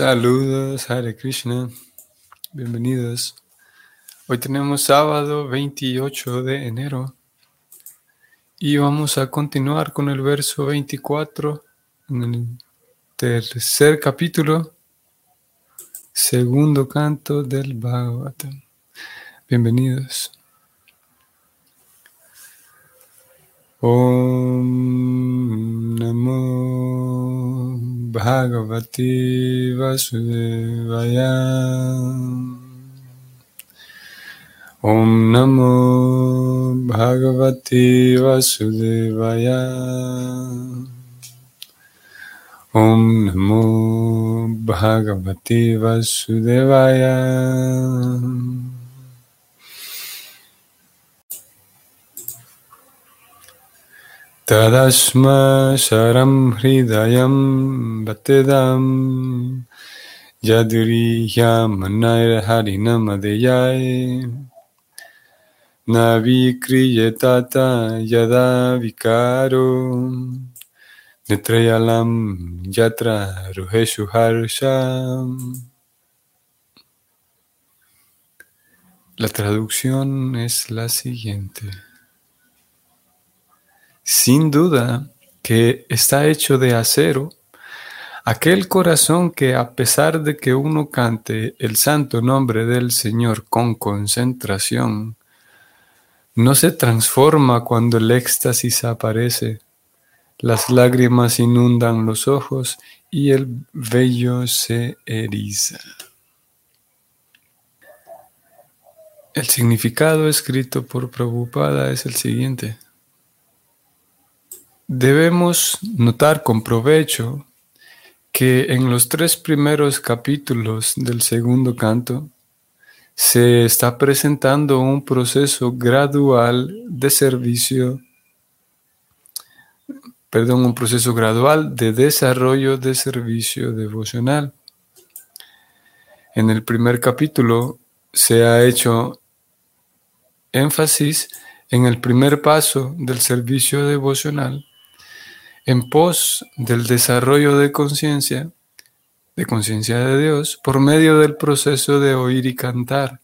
Saludos, Hare Krishna. Bienvenidos. Hoy tenemos sábado 28 de enero y vamos a continuar con el verso 24 en el tercer capítulo, segundo canto del Bhagavatam. Bienvenidos. Om Bhagwati वसुदेवया ओम नमो भगवती वसुदेवया ओम नमो भागवती वसुदेवया Tadasma Sharam Hridayam Bhatedam Yaduriyam Manair Harinam Navikriyatata Yada Vikaro Netrayalam Yatra Ruheshu Harsham La traducción es la siguiente. Sin duda que está hecho de acero, aquel corazón que a pesar de que uno cante el santo nombre del Señor con concentración, no se transforma cuando el éxtasis aparece, las lágrimas inundan los ojos y el vello se eriza. El significado escrito por Prabhupada es el siguiente. Debemos notar con provecho que en los tres primeros capítulos del segundo canto se está presentando un proceso gradual de servicio, perdón, un proceso gradual de desarrollo de servicio devocional. En el primer capítulo se ha hecho énfasis en el primer paso del servicio devocional en pos del desarrollo de conciencia, de conciencia de Dios, por medio del proceso de oír y cantar.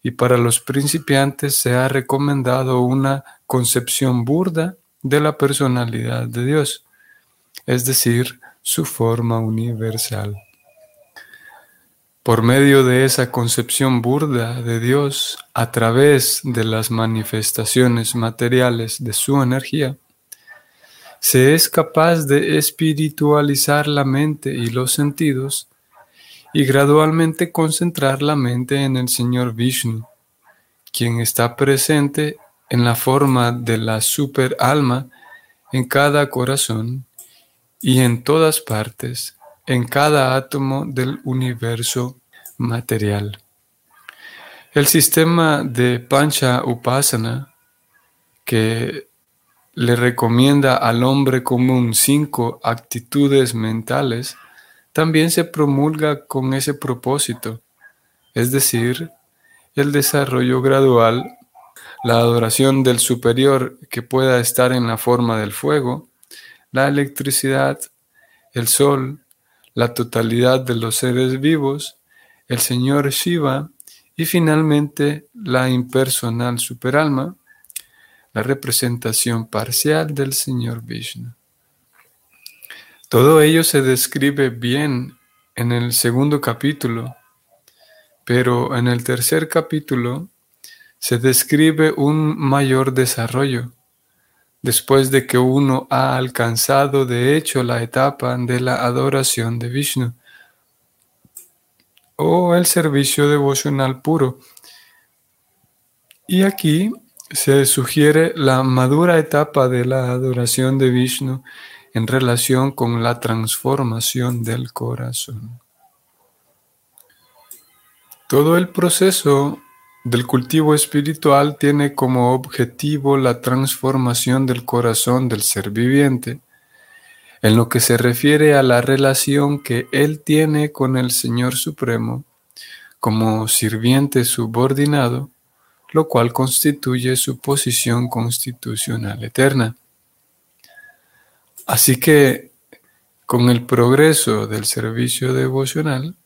Y para los principiantes se ha recomendado una concepción burda de la personalidad de Dios, es decir, su forma universal. Por medio de esa concepción burda de Dios, a través de las manifestaciones materiales de su energía, se es capaz de espiritualizar la mente y los sentidos y gradualmente concentrar la mente en el Señor Vishnu, quien está presente en la forma de la super alma en cada corazón y en todas partes, en cada átomo del universo material. El sistema de Pancha Upasana, que le recomienda al hombre común cinco actitudes mentales, también se promulga con ese propósito, es decir, el desarrollo gradual, la adoración del superior que pueda estar en la forma del fuego, la electricidad, el sol, la totalidad de los seres vivos, el Señor Shiva y finalmente la impersonal superalma, la representación parcial del Señor Vishnu. Todo ello se describe bien en el segundo capítulo, pero en el tercer capítulo se describe un mayor desarrollo, después de que uno ha alcanzado de hecho la etapa de la adoración de Vishnu o el servicio devocional puro. Y aquí se sugiere la madura etapa de la adoración de Vishnu en relación con la transformación del corazón. Todo el proceso del cultivo espiritual tiene como objetivo la transformación del corazón del ser viviente en lo que se refiere a la relación que él tiene con el Señor Supremo como sirviente subordinado lo cual constituye su posición constitucional eterna. Así que Con el progreso del servicio devocional,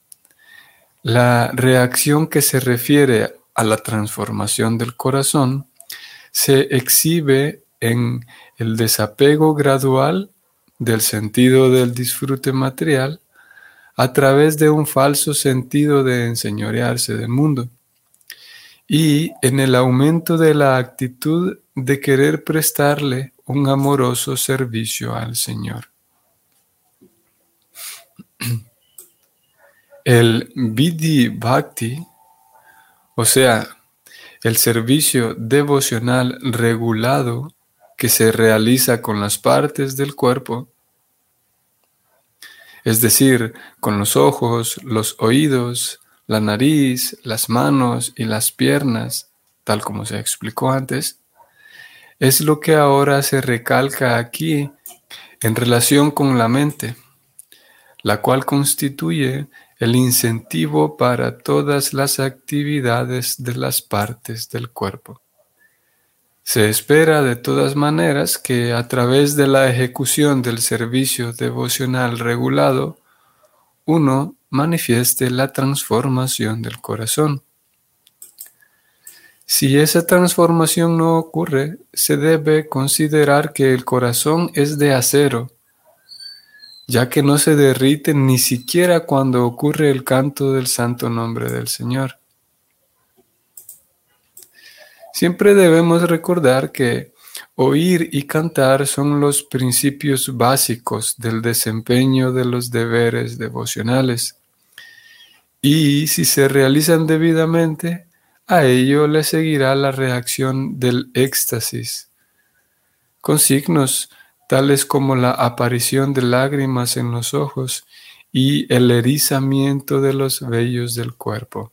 la reacción que se refiere a la transformación del corazón se exhibe en el desapego gradual del sentido del disfrute material a través de un falso sentido de enseñorearse del mundo y en el aumento de la actitud de querer prestarle un amoroso servicio al Señor. El Vidhi Bhakti, o sea, el servicio devocional regulado que se realiza con las partes del cuerpo, es decir, con los ojos, los oídos, la nariz, las manos y las piernas, tal como se explicó antes, es lo que ahora se recalca aquí en relación con la mente, la cual constituye el incentivo para todas las actividades de las partes del cuerpo. Se espera de todas maneras que a través de la ejecución del servicio devocional regulado, uno manifieste la transformación del corazón. Si esa transformación no ocurre, se debe considerar que el corazón es de acero, ya que no se derrite ni siquiera cuando ocurre el canto del santo nombre del Señor. Siempre debemos recordar que oír y cantar son los principios básicos del desempeño de los deberes devocionales. Y si se realizan debidamente, a ello le seguirá la reacción del éxtasis, con signos tales como la aparición de lágrimas en los ojos y el erizamiento de los vellos del cuerpo.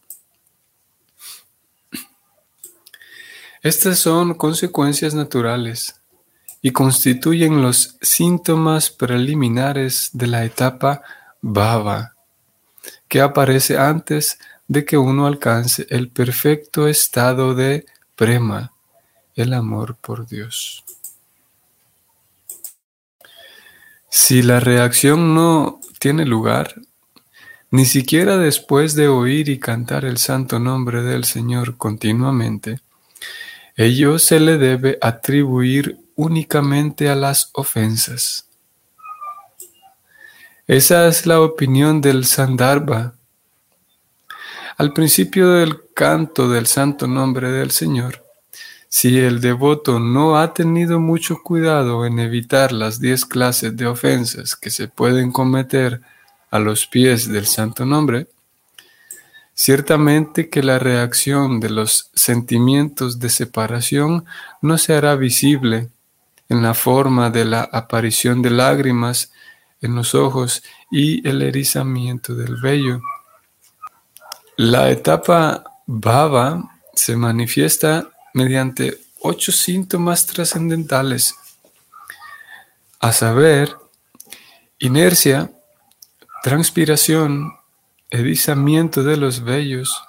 Estas son consecuencias naturales y constituyen los síntomas preliminares de la etapa baba, que aparece antes de que uno alcance el perfecto estado de prema, el amor por Dios. Si la reacción no tiene lugar, ni siquiera después de oír y cantar el santo nombre del Señor continuamente, Ello se le debe atribuir únicamente a las ofensas. Esa es la opinión del Sandarbha. Al principio del canto del santo nombre del Señor, si el devoto no ha tenido mucho cuidado en evitar las diez clases de ofensas que se pueden cometer a los pies del santo nombre, Ciertamente que la reacción de los sentimientos de separación no se hará visible en la forma de la aparición de lágrimas en los ojos y el erizamiento del vello. La etapa baba se manifiesta mediante ocho síntomas trascendentales, a saber, inercia, transpiración, erizamiento de los vellos,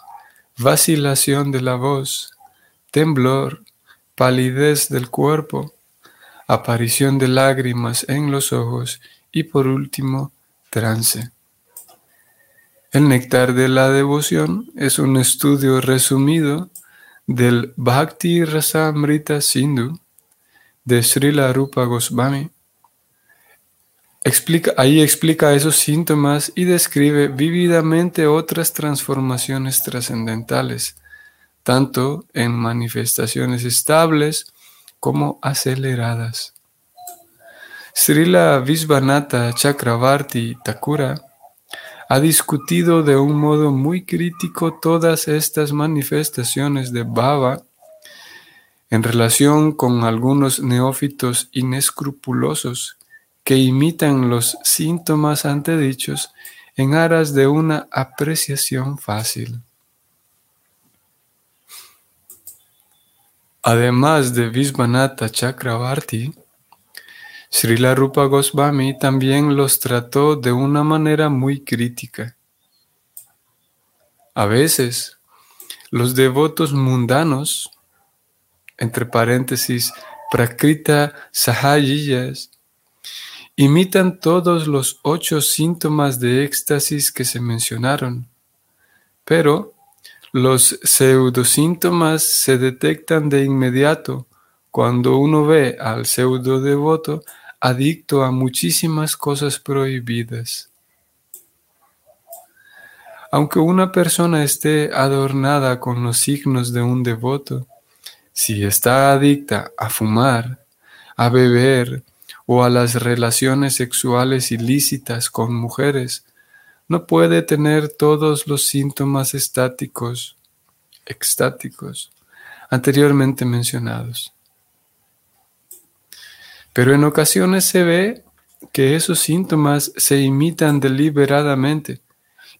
vacilación de la voz, temblor, palidez del cuerpo, aparición de lágrimas en los ojos y por último, trance. El néctar de la devoción es un estudio resumido del Bhakti Rasamrita Sindhu de Srila Rupa Goswami Explica, ahí explica esos síntomas y describe vívidamente otras transformaciones trascendentales, tanto en manifestaciones estables como aceleradas. Srila Visvanatha Chakravarti Thakura ha discutido de un modo muy crítico todas estas manifestaciones de Baba en relación con algunos neófitos inescrupulosos que imitan los síntomas antedichos en aras de una apreciación fácil. Además de Visvanatha Chakravarti, Srila Rupa Goswami también los trató de una manera muy crítica. A veces, los devotos mundanos, entre paréntesis, Prakrita Sahajiyas, imitan todos los ocho síntomas de éxtasis que se mencionaron, pero los pseudosíntomas se detectan de inmediato cuando uno ve al pseudo devoto adicto a muchísimas cosas prohibidas. Aunque una persona esté adornada con los signos de un devoto, si está adicta a fumar, a beber o a las relaciones sexuales ilícitas con mujeres, no puede tener todos los síntomas estáticos, extáticos, anteriormente mencionados. Pero en ocasiones se ve que esos síntomas se imitan deliberadamente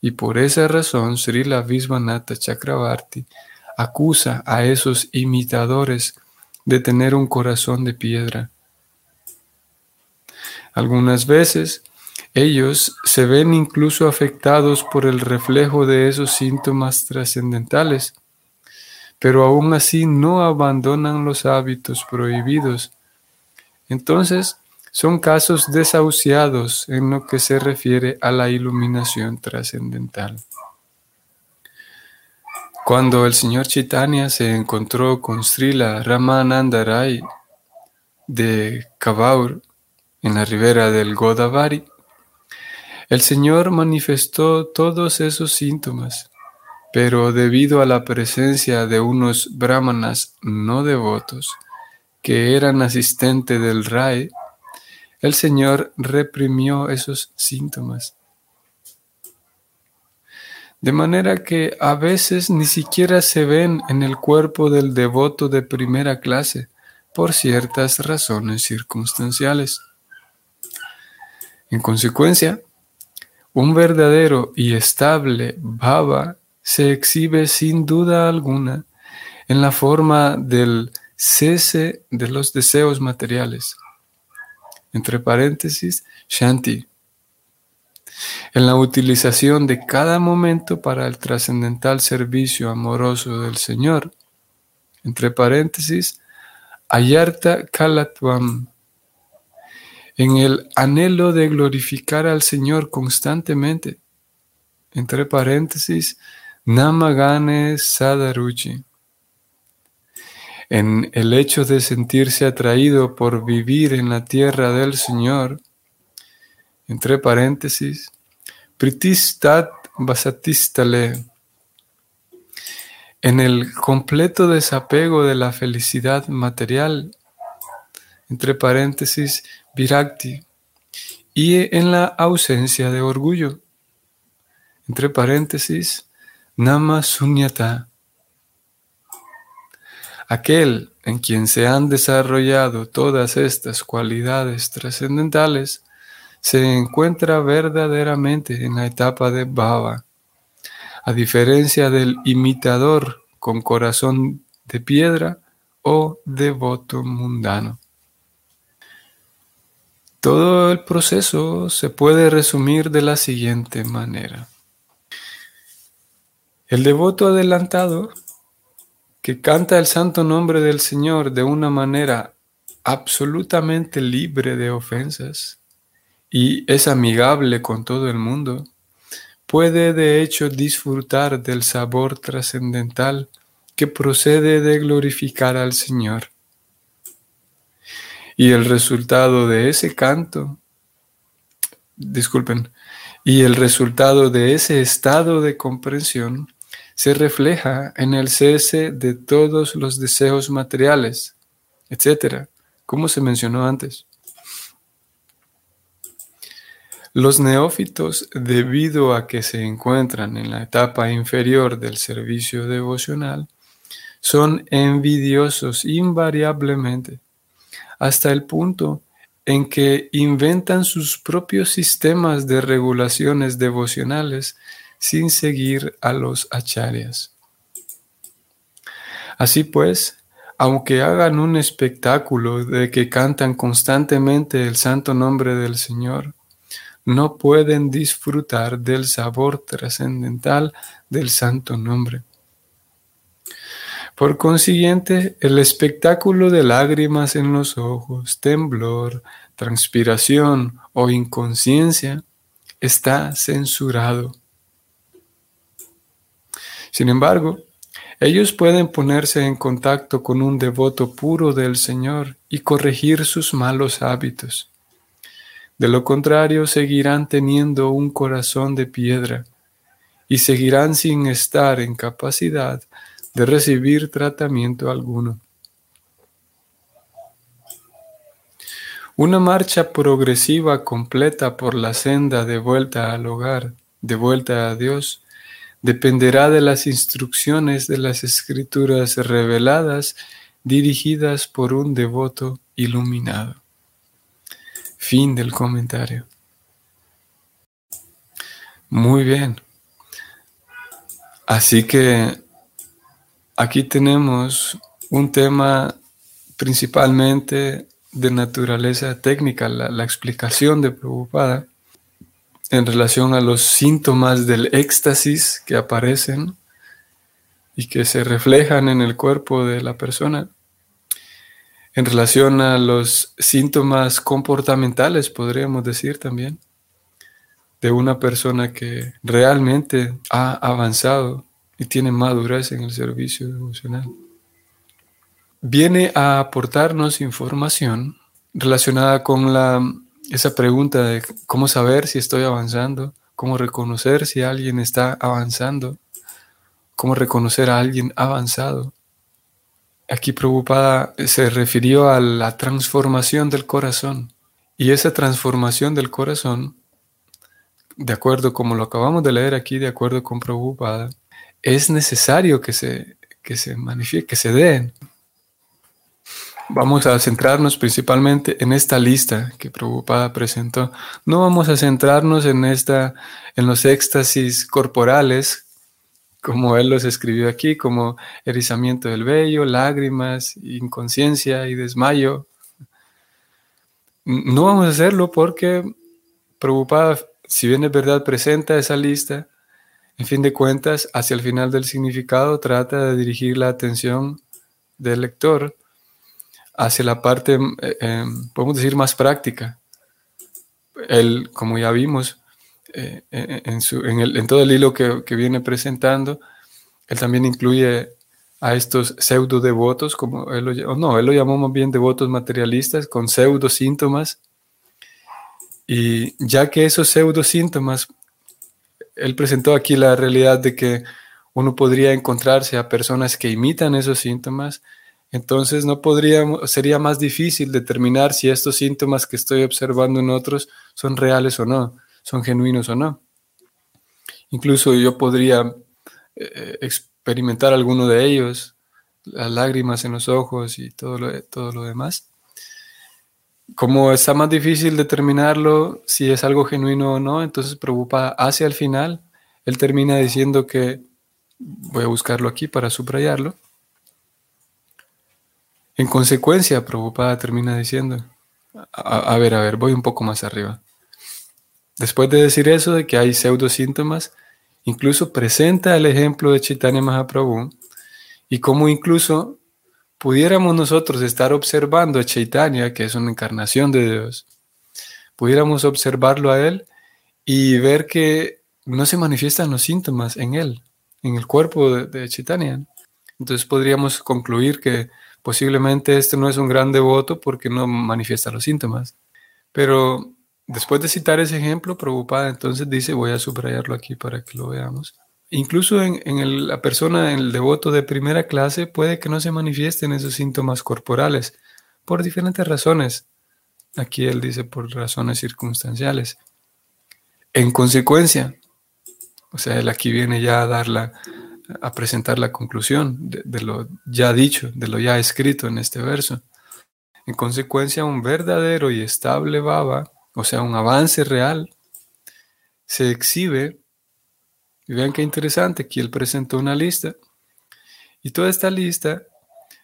y por esa razón Srila Visvanatha Chakravarti acusa a esos imitadores de tener un corazón de piedra. Algunas veces ellos se ven incluso afectados por el reflejo de esos síntomas trascendentales, pero aún así no abandonan los hábitos prohibidos. Entonces, son casos desahuciados en lo que se refiere a la iluminación trascendental. Cuando el señor Chaitanya se encontró con Srila Ramananda Rai de Kavaur en la ribera del Godavari, el Señor manifestó todos esos síntomas, pero debido a la presencia de unos brahmanas no devotos que eran asistentes del Rai, el Señor reprimió esos síntomas. De manera que a veces ni siquiera se ven en el cuerpo del devoto de primera clase por ciertas razones circunstanciales. En consecuencia, un verdadero y estable bhava se exhibe sin duda alguna en la forma del cese de los deseos materiales. Entre paréntesis, Shanti. En la utilización de cada momento para el trascendental servicio amoroso del Señor. Entre paréntesis, Ayarta Kalatvam en el anhelo de glorificar al Señor constantemente. Entre paréntesis, Namagane Sadaruchi. En el hecho de sentirse atraído por vivir en la tierra del Señor, entre paréntesis, Pritistat Vasatistale. En el completo desapego de la felicidad material, entre paréntesis, virakti, y en la ausencia de orgullo, entre paréntesis, nama sunyata. Aquel en quien se han desarrollado todas estas cualidades trascendentales se encuentra verdaderamente en la etapa de bhava, a diferencia del imitador con corazón de piedra o devoto mundano. Todo el proceso se puede resumir de la siguiente manera. El devoto adelantado que canta el santo nombre del Señor de una manera absolutamente libre de ofensas y es amigable con todo el mundo, puede de hecho disfrutar del sabor trascendental que procede de glorificar al Señor. Y el resultado de ese canto, disculpen, y el resultado de ese estado de comprensión se refleja en el cese de todos los deseos materiales, etcétera, como se mencionó antes. Los neófitos, debido a que se encuentran en la etapa inferior del servicio devocional, son envidiosos invariablemente hasta el punto en que inventan sus propios sistemas de regulaciones devocionales sin seguir a los acharyas. Así pues, aunque hagan un espectáculo de que cantan constantemente el santo nombre del Señor, no pueden disfrutar del sabor trascendental del santo nombre. Por consiguiente, el espectáculo de lágrimas en los ojos, temblor, transpiración o inconsciencia está censurado. Sin embargo, ellos pueden ponerse en contacto con un devoto puro del Señor y corregir sus malos hábitos. De lo contrario, seguirán teniendo un corazón de piedra y seguirán sin estar en capacidad de recibir tratamiento alguno. Una marcha progresiva completa por la senda de vuelta al hogar, de vuelta a Dios, dependerá de las instrucciones de las escrituras reveladas dirigidas por un devoto iluminado. Fin del comentario. Muy bien. Así que aquí tenemos un tema principalmente de naturaleza técnica, la, explicación de Prabhupada en relación a los síntomas del éxtasis que aparecen y que se reflejan en el cuerpo de la persona, en relación a los síntomas comportamentales, podríamos decir también, de una persona que realmente ha avanzado y tiene madurez en el servicio devocional. Viene a aportarnos información relacionada con la esa pregunta de cómo saber si estoy avanzando, cómo reconocer si alguien está avanzando, cómo reconocer a alguien avanzado. Aquí preocupada se refirió a la transformación del corazón. Y esa transformación del corazón, de acuerdo como lo acabamos de leer aquí, de acuerdo con Prabhupada, es necesario que se, que se manifieste, que se den. Vamos a centrarnos principalmente en esta lista que Prabhupada presentó. No vamos a centrarnos en esta, en los éxtasis corporales, como él los escribió aquí, como erizamiento del vello, lágrimas, inconsciencia y desmayo. No vamos a hacerlo porque Prabhupada, si bien es verdad, presenta esa lista, en fin de cuentas, hacia el final del significado trata de dirigir la atención del lector hacia la parte, eh, em, podemos decir, más práctica. Él, como ya vimos, eh, en, todo el hilo que, viene presentando, él también incluye a estos pseudo devotos, como él lo, no, él lo llamó más bien devotos materialistas, con pseudo síntomas. Y ya que esos pseudo síntomas, él presentó aquí la realidad de que uno podría encontrarse a personas que imitan esos síntomas, entonces no podríamos, sería más difícil determinar si estos síntomas que estoy observando en otros son reales o no, son genuinos o no. Incluso yo podría eh, experimentar alguno de ellos, las lágrimas en los ojos y todo lo, todo lo demás. Como está más difícil determinarlo si es algo genuino o no, entonces preocupa hacia el final, él termina diciendo que, voy a buscarlo aquí para subrayarlo, en consecuencia, Prabhupada termina diciendo, a, ver, a ver, voy un poco más arriba. Después de decir eso, de que hay pseudosíntomas, incluso presenta el ejemplo de Chaitanya Mahaprabhu y cómo incluso pudiéramos nosotros estar observando a Chaitanya, que es una encarnación de Dios, pudiéramos observarlo a él y ver que no se manifiestan los síntomas en él, en el cuerpo de, de Chaitanya. Entonces podríamos concluir que Posiblemente este no es un gran devoto porque no manifiesta los síntomas. Pero después de citar ese ejemplo, preocupada, entonces dice, voy a subrayarlo aquí para que lo veamos. Incluso en, la persona, en el devoto de primera clase, puede que no se manifiesten esos síntomas corporales por diferentes razones. Aquí él dice por razones circunstanciales. En consecuencia, o sea, él aquí viene ya a dar la, a presentar la conclusión de, lo ya dicho, de lo ya escrito en este verso. En consecuencia, un verdadero y estable baba, o sea, un avance real, se exhibe. Y vean qué interesante, aquí él presentó una lista. Y toda esta lista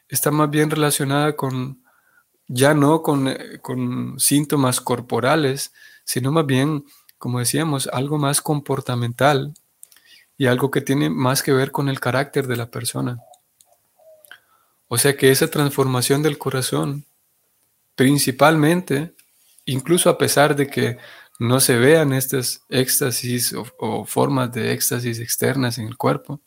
está más bien relacionada con, ya no con, con síntomas corporales, sino más bien, como decíamos, algo más comportamental, y algo que tiene más que ver con el carácter de la persona. O sea que esa transformación del corazón principalmente incluso a pesar de que no se vean estas éxtasis o, formas de éxtasis externas en el cuerpo,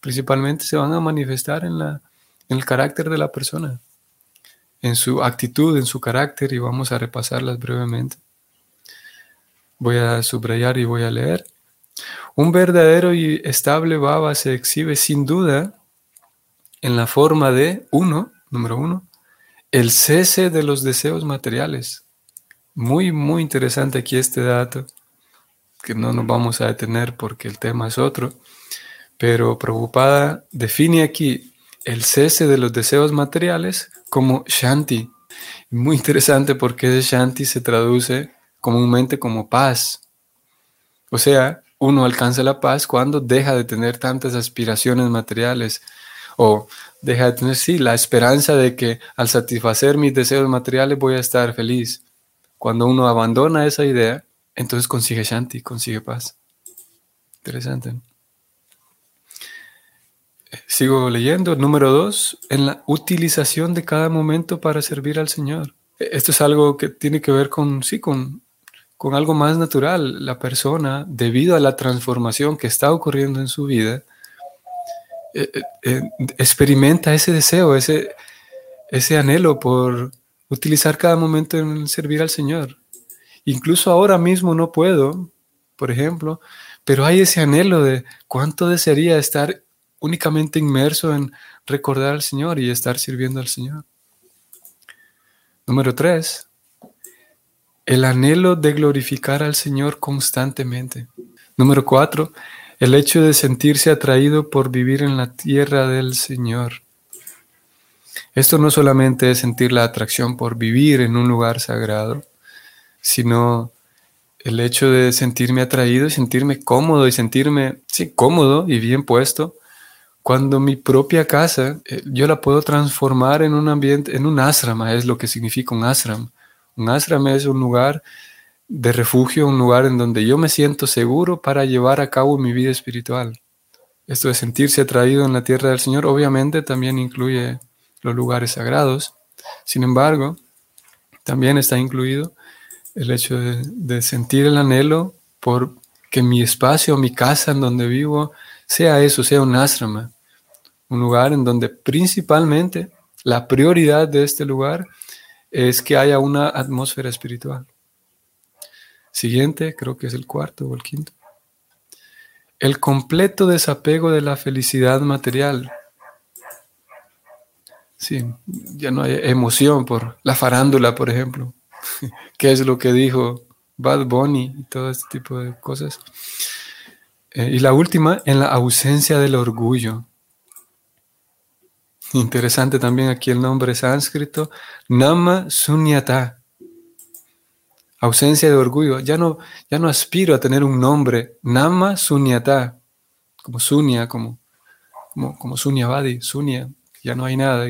principalmente se van a manifestar en, la, en el carácter de la persona, en su actitud, en su carácter, y vamos a repasarlas brevemente. Voy a subrayar y voy a leer. Un verdadero y estable baba se exhibe sin duda en la forma de, uno, número uno, el cese de los deseos materiales. Muy, muy interesante aquí este dato, que no nos vamos a detener porque el tema es otro, pero Preocupada define aquí el cese de los deseos materiales como Shanti. Muy interesante porque ese Shanti se traduce comúnmente como paz. O sea, uno alcanza la paz cuando deja de tener tantas aspiraciones materiales o deja de tener, sí, la esperanza de que al satisfacer mis deseos materiales voy a estar feliz. Cuando uno abandona esa idea, entonces consigue Shanti, consigue paz. Interesante. Sigo leyendo. Número dos, en la utilización de cada momento para servir al Señor. Esto es algo que tiene que ver con, sí, con con algo más natural. La persona, debido a la transformación que está ocurriendo en su vida, eh, eh, experimenta ese deseo, ese, ese anhelo por utilizar cada momento en servir al Señor. Incluso ahora mismo no puedo, por ejemplo, pero hay ese anhelo de cuánto desearía estar únicamente inmerso en recordar al Señor y estar sirviendo al Señor. Número tres, el anhelo de glorificar al Señor constantemente. Número cuatro, el hecho de sentirse atraído por vivir en la tierra del Señor. Esto no solamente es sentir la atracción por vivir en un lugar sagrado, sino el hecho de sentirme atraído y sentirme cómodo y sentirme, sí, cómodo y bien puesto, cuando mi propia casa eh, yo la puedo transformar en un ambiente, en un asrama, es lo que significa un asram, un ashram es un lugar de refugio, un lugar en donde yo me siento seguro para llevar a cabo mi vida espiritual. Esto de sentirse atraído en la tierra del Señor obviamente también incluye los lugares sagrados. Sin embargo, también está incluido el hecho de, sentir el anhelo por que mi espacio, mi casa en donde vivo, sea eso, sea un asrama, un lugar en donde principalmente la prioridad de este lugar es que haya una atmósfera espiritual. Siguiente, creo que es el cuarto o el quinto. El completo desapego de la felicidad material. Sí, ya no hay emoción por la farándula, por ejemplo. ¿Qué es lo que dijo Bad Bunny y todo este tipo de cosas? Eh, y la última, en la ausencia del orgullo. Interesante también aquí el nombre sánscrito, Nama Sunyata. Ausencia de orgullo. Ya no, ya no aspiro a tener un nombre. Nama Sunyata. Como Sunya, como, como, como Sunyavadi, Sunya. Ya no hay nada.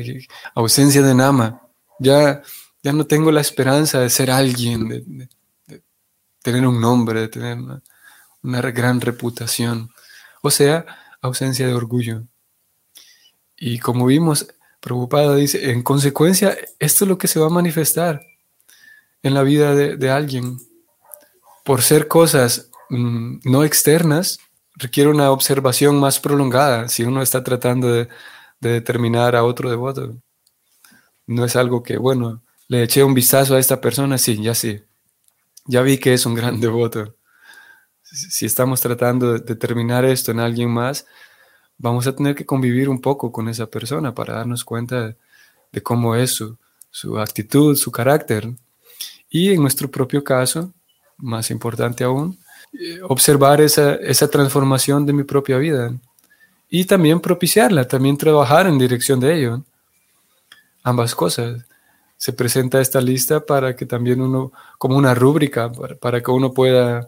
Ausencia de Nama. Ya, ya no tengo la esperanza de ser alguien, de, tener un nombre, de tener una, una gran reputación. O sea, ausencia de orgullo. Y como vimos, preocupada dice, en consecuencia, esto es lo que se va a manifestar en la vida de, alguien. Por ser cosas mm, no externas, requiere una observación más prolongada si uno está tratando de, determinar a otro devoto. No es algo que, bueno, le eché un vistazo a esta persona, sí, ya sí. Ya vi que es un gran devoto. Si estamos tratando de determinar esto en alguien más, vamos a tener que convivir un poco con esa persona para darnos cuenta de, cómo es su, actitud, su carácter. Y en nuestro propio caso, más importante aún, eh, observar esa, esa transformación de mi propia vida y también propiciarla, también trabajar en dirección de ello. Ambas cosas. Se presenta esta lista para que también uno, como una rúbrica, para, que uno pueda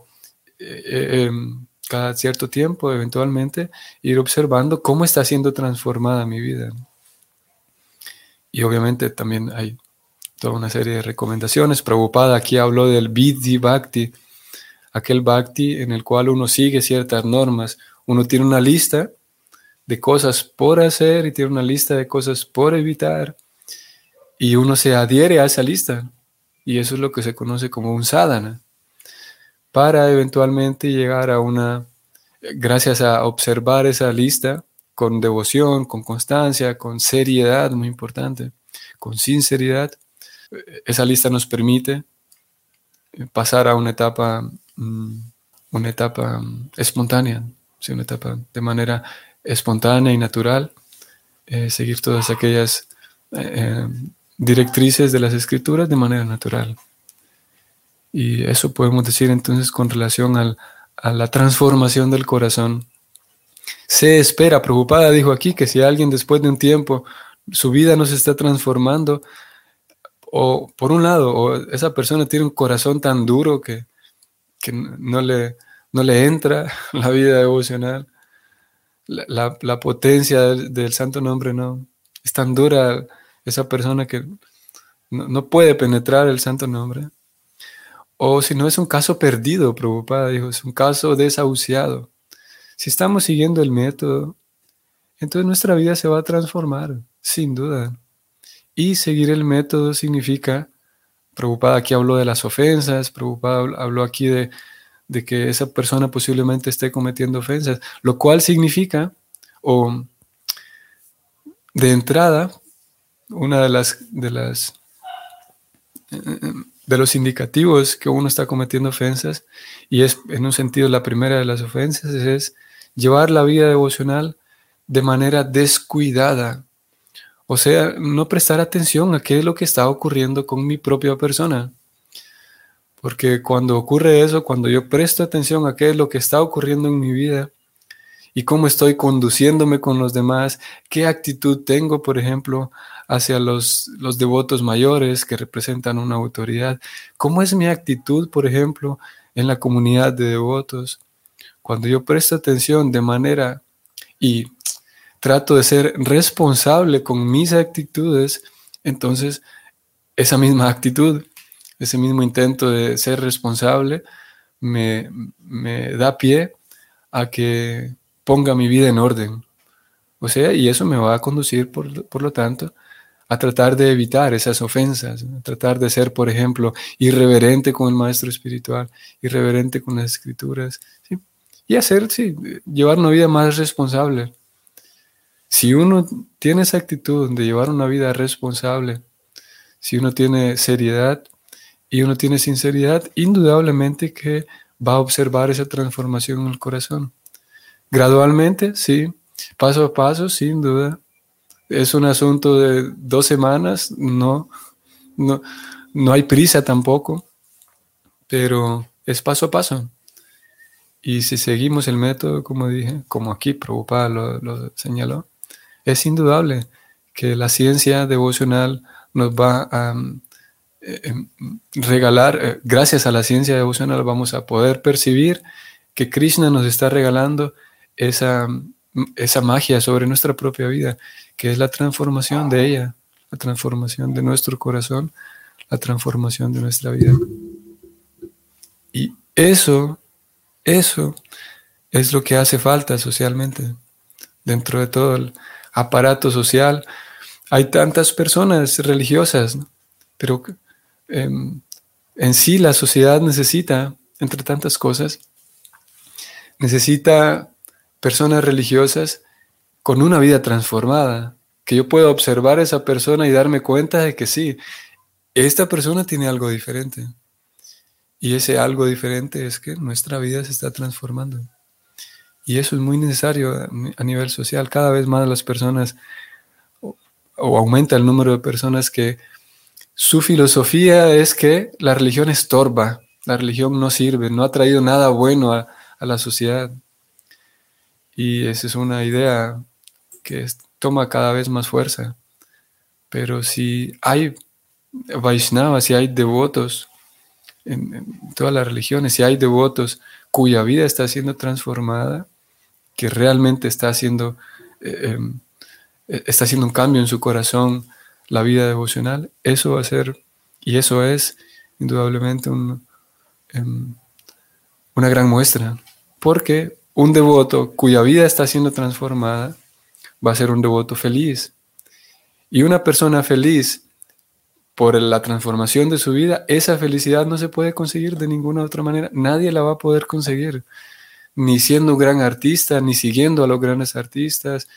eh, eh, em, cada cierto tiempo, eventualmente, ir observando cómo está siendo transformada mi vida. Y obviamente también hay toda una serie de recomendaciones. Prabhupada aquí habló del Vidhi Bhakti, aquel Bhakti en el cual uno sigue ciertas normas. Uno tiene una lista de cosas por hacer y tiene una lista de cosas por evitar. Y uno se adhiere a esa lista. y eso es lo que se conoce como un sadhana, para eventualmente llegar a una, gracias a observar esa lista con devoción, con constancia, con seriedad, muy importante, con sinceridad, esa lista nos permite pasar a una etapa, mm, una etapa mm, espontánea, una etapa de manera espontánea y natural, eh, seguir todas aquellas eh, directrices de las escrituras de manera natural. Y eso podemos decir entonces con relación a la transformación del corazón. Se espera, preocupada, dijo aquí, que si alguien después de un tiempo su vida no se está transformando, o por un lado, o esa persona tiene un corazón tan duro que, no, le, no le entra la vida devocional, la, potencia del, santo nombre no es tan dura esa persona que no, puede penetrar el santo nombre. O si no es un caso perdido, preocupada, dijo, es un caso desahuciado. Si estamos siguiendo el método, entonces nuestra vida se va a transformar, sin duda. Y seguir el método significa, preocupada aquí habló de las ofensas, preocupada habló aquí de, de que esa persona posiblemente esté cometiendo ofensas, lo cual significa, o de entrada, una de las, de las de los indicativos que uno está cometiendo ofensas, y es en un sentido la primera de las ofensas, es llevar la vida devocional de manera descuidada. O sea, no prestar atención a qué es lo que está ocurriendo con mi propia persona. Porque cuando ocurre eso, cuando yo presto atención a qué es lo que está ocurriendo en mi vida y cómo estoy conduciéndome con los demás, qué actitud tengo, por ejemplo, hacia los, los devotos mayores que representan una autoridad, cómo es mi actitud, por ejemplo, en la comunidad de devotos. Cuando yo presto atención de manera y trato de ser responsable con mis actitudes, entonces esa misma actitud ese mismo intento de ser responsable me, da pie a que ponga mi vida en orden. O sea, y eso me va a conducir, por, lo tanto, a tratar de evitar esas ofensas, tratar de ser, por ejemplo, irreverente con el maestro espiritual, irreverente con las escrituras, y hacer, sí, llevar una vida más responsable. Si uno tiene esa actitud de llevar una vida responsable, si uno tiene seriedad, y uno tiene sinceridad, indudablemente que va a observar esa transformación en el corazón. Gradualmente, sí, paso a paso, sin duda. Es un asunto de dos semanas, no, no, no hay prisa tampoco, pero es paso a paso. Y si seguimos el método, como dije, como aquí Prabhupada lo, lo señaló, es indudable que la ciencia devocional nos va a eh, em, regalar, eh, gracias a la ciencia devocional, vamos a poder percibir que Krishna nos está regalando esa, esa magia sobre nuestra propia vida, que es la transformación de ella, la transformación de nuestro corazón, la transformación de nuestra vida. Y eso, eso es lo que hace falta socialmente. Dentro de todo el aparato social hay tantas personas religiosas, pero Em, en sí la sociedad necesita, entre tantas cosas, necesita personas religiosas con una vida transformada, que yo pueda observar a esa persona y darme cuenta de que sí, esta persona tiene algo diferente. Y ese algo diferente es que nuestra vida se está transformando. Y eso es muy necesario a nivel social. Cada vez más las personas, o, aumenta el número de personas que su filosofía es que la religión estorba, la religión no sirve, no ha traído nada bueno a, la sociedad. Y esa es una idea que toma cada vez más fuerza. Pero si hay Vaishnavas, si hay devotos en, todas las religiones, si hay devotos cuya vida está siendo transformada, que realmente está haciendo, eh, em, está haciendo un cambio en su corazón, la vida devocional, eso va a ser, y eso es indudablemente em, una gran muestra, porque un devoto cuya vida está siendo transformada va a ser un devoto feliz. Y una persona feliz por la transformación de su vida, esa felicidad no se puede conseguir de ninguna otra manera. Nadie la va a poder conseguir, ni siendo un gran artista, ni siguiendo a los grandes artistas,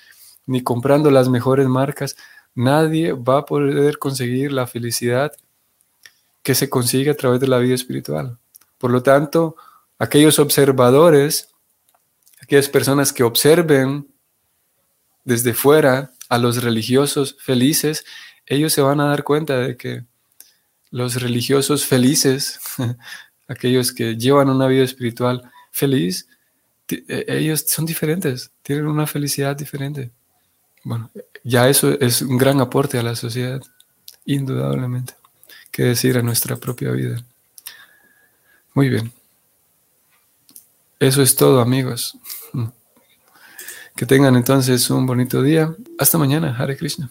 ni comprando las mejores marcas. Nadie va a poder conseguir la felicidad que se consigue a través de la vida espiritual. Por lo tanto, aquellos observadores, aquellas personas que observen desde fuera a los religiosos felices, ellos se van a dar cuenta de que los religiosos felices, aquellos que llevan una vida espiritual feliz, e, ellos son diferentes, tienen una felicidad diferente. Bueno, ya eso es un gran aporte a la sociedad, indudablemente. Que decir a nuestra propia vida. Muy bien. Eso es todo, amigos. Que tengan entonces un bonito día. Hasta mañana. Hare Krishna.